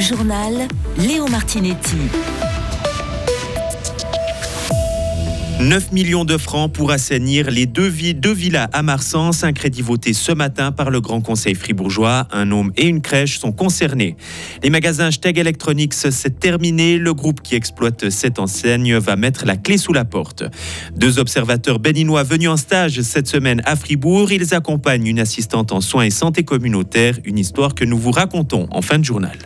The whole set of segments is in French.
Journal Léo Martinetti. 9 millions de francs pour assainir les deux, villas à Marsens. Un crédit voté ce matin par le Grand Conseil fribourgeois. Un homme et une crèche sont concernés. Les magasins Steg Electronics, c'est terminé. Le groupe qui exploite cette enseigne va mettre la clé sous la porte. Deux observateurs béninois venus en stage cette semaine à Fribourg. Ils accompagnent une assistante en soins et santé communautaire. Une histoire que nous vous racontons en fin de journal.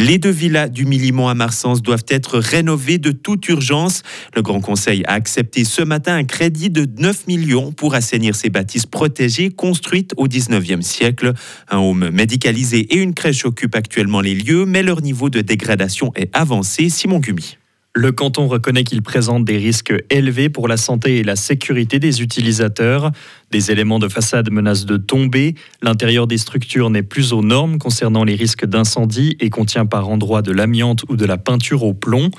Les deux villas du Millimont à Marsens doivent être rénovées de toute urgence. Le Grand Conseil a accepté ce matin un crédit de 9 millions pour assainir ces bâtisses protégées construites au 19e siècle. Un home médicalisé et une crèche occupent actuellement les lieux, mais leur niveau de dégradation est avancé. Simon Gumi. Le canton reconnaît qu'il présente des risques élevés pour la santé et la sécurité des utilisateurs. Des éléments de façade menacent de tomber. L'intérieur des structures n'est plus aux normes concernant les risques d'incendie et contient par endroits de l'amiante ou de la peinture au plomb.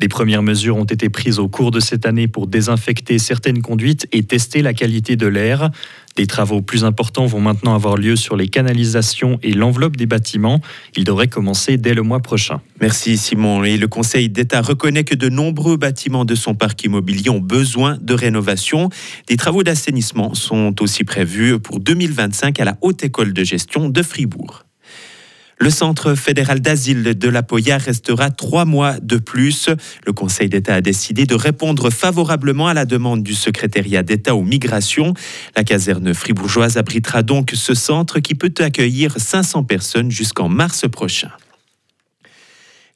Des premières mesures ont été prises au cours de cette année pour désinfecter certaines conduites et tester la qualité de l'air. Des travaux plus importants vont maintenant avoir lieu sur les canalisations et l'enveloppe des bâtiments. Ils devraient commencer dès le mois prochain. Merci Simon. Et le Conseil d'État reconnaît que de nombreux bâtiments de son parc immobilier ont besoin de rénovation. Des travaux d'assainissement sont aussi prévus pour 2025 à la Haute École de gestion de Fribourg. Le Centre fédéral d'asile de la Poya restera trois mois de plus. Le Conseil d'État a décidé de répondre favorablement à la demande du secrétariat d'État aux migrations. La caserne fribourgeoise abritera donc ce centre qui peut accueillir 500 personnes jusqu'en mars prochain.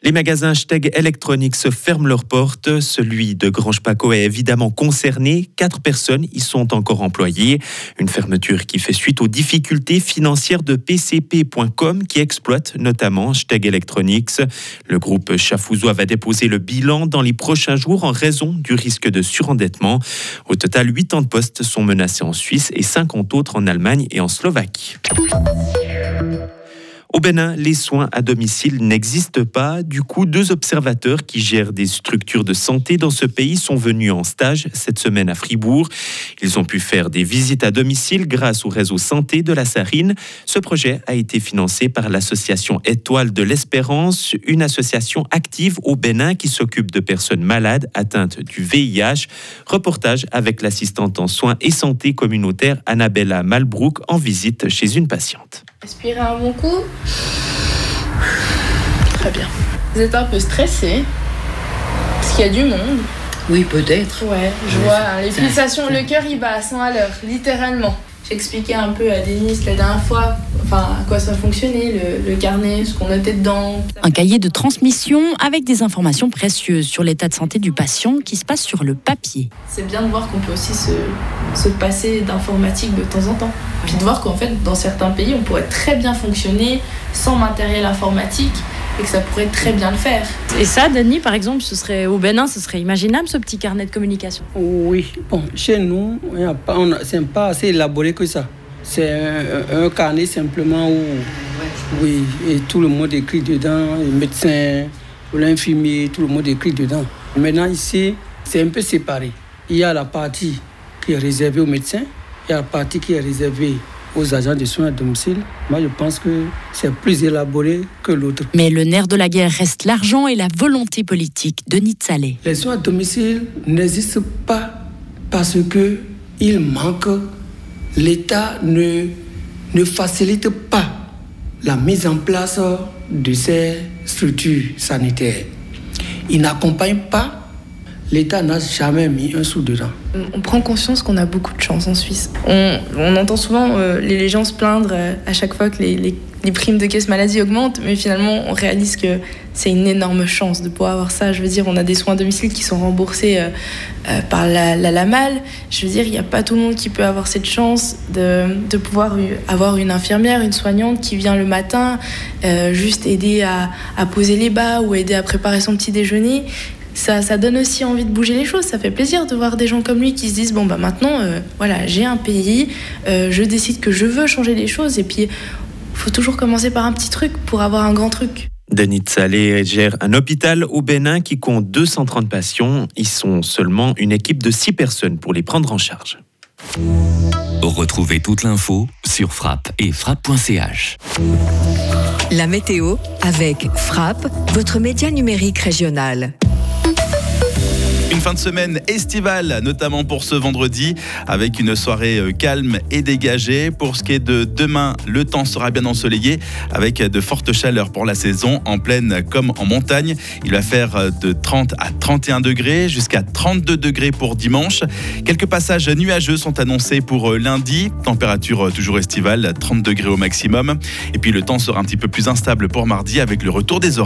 Les magasins Steg Electronics ferment leurs portes. Celui de Grange Paco est évidemment concerné. Quatre personnes y sont encore employées. Une fermeture qui fait suite aux difficultés financières de PCP.com qui exploite notamment Steg Electronics. Le groupe Chafouzois va déposer le bilan dans les prochains jours en raison du risque de surendettement. Au total, 80 postes sont menacés en Suisse et 50 autres en Allemagne et en Slovaquie. Au Bénin, les soins à domicile n'existent pas. Du coup, deux observateurs qui gèrent des structures de santé dans ce pays sont venus en stage cette semaine à Fribourg. Ils ont pu faire des visites à domicile grâce au réseau santé de la Sarine. Ce projet a été financé par l'association Étoile de l'Espérance, une association active au Bénin qui s'occupe de personnes malades atteintes du VIH. Reportage avec l'assistante en soins et santé communautaire Annabella Malbrook en visite chez une patiente. Respirez un bon coup. Très bien. Vous êtes un peu stressé Parce qu'il y a du monde. Oui, peut-être. Ouais, je vois. Les pulsations, le cœur il bat à 100 à l'heure, littéralement. J'expliquais un peu à Denis la dernière fois enfin, à quoi ça fonctionnait, le, carnet, ce qu'on notait dedans. Un cahier de transmission avec des informations précieuses sur l'état de santé du patient qui se passe sur le papier. C'est bien de voir qu'on peut aussi se, se passer d'informatique de temps en temps. Puis de voir qu'en fait, dans certains pays, on pourrait très bien fonctionner sans matériel informatique et que ça pourrait très bien le faire. Et ça, Denis, par exemple, ce serait au Bénin, ce serait imaginable ce petit carnet de communication? Oui, bon, chez nous, c'est pas assez élaboré que ça. C'est un, carnet simplement où, oui, et tout le monde écrit dedans, le médecin, l'infirmier, tout le monde écrit dedans. Maintenant, ici, c'est un peu séparé. Il y a la partie qui est réservée aux médecins, il y a la partie qui est réservée aux agents de soins à domicile. Moi, je pense que c'est plus élaboré que l'autre. Mais le nerf de la guerre reste l'argent et la volonté politique de Nitzalé. Les soins à domicile n'existent pas parce que il manque. L'État ne, ne facilite pas la mise en place de ces structures sanitaires. Il n'accompagne pas L'État n'a jamais mis un sou dedans. On prend conscience qu'on a beaucoup de chance en Suisse. On, entend souvent euh, les gens se plaindre euh, à chaque fois que les, primes de caisse maladie augmentent, mais finalement, on réalise que c'est une énorme chance de pouvoir avoir ça. Je veux dire, on a des soins à domicile qui sont remboursés euh, par la, LAMAL. Je veux dire, il n'y a pas tout le monde qui peut avoir cette chance de, pouvoir avoir une infirmière, une soignante qui vient le matin juste aider à poser les bas ou aider à préparer son petit déjeuner ça, donne aussi envie de bouger les choses. Ça fait plaisir de voir des gens comme lui qui se disent bon bah maintenant euh, voilà j'ai un pays, euh, je décide que je veux changer les choses et puis faut toujours commencer par un petit truc pour avoir un grand truc. Denis Salé gère un hôpital au Bénin qui compte 230 patients. Ils sont seulement une équipe de 6 personnes pour les prendre en charge. Retrouvez toute l'info sur frappe et frappe.ch. La météo avec Frappe, votre média numérique régional. Une fin de semaine estivale, notamment pour ce vendredi, avec une soirée euh, calme et dégagée. Pour ce qui est de demain, le temps sera bien ensoleillé, avec de fortes chaleurs pour la saison, en plaine comme en montagne. Il va faire euh, de 30 à 31 degrés, jusqu'à 32 degrés pour dimanche. Quelques passages nuageux sont annoncés pour euh, lundi. Température toujours estivale, 30 degrés au maximum. Et puis le temps sera un petit peu plus instable pour mardi, avec le retour des orages.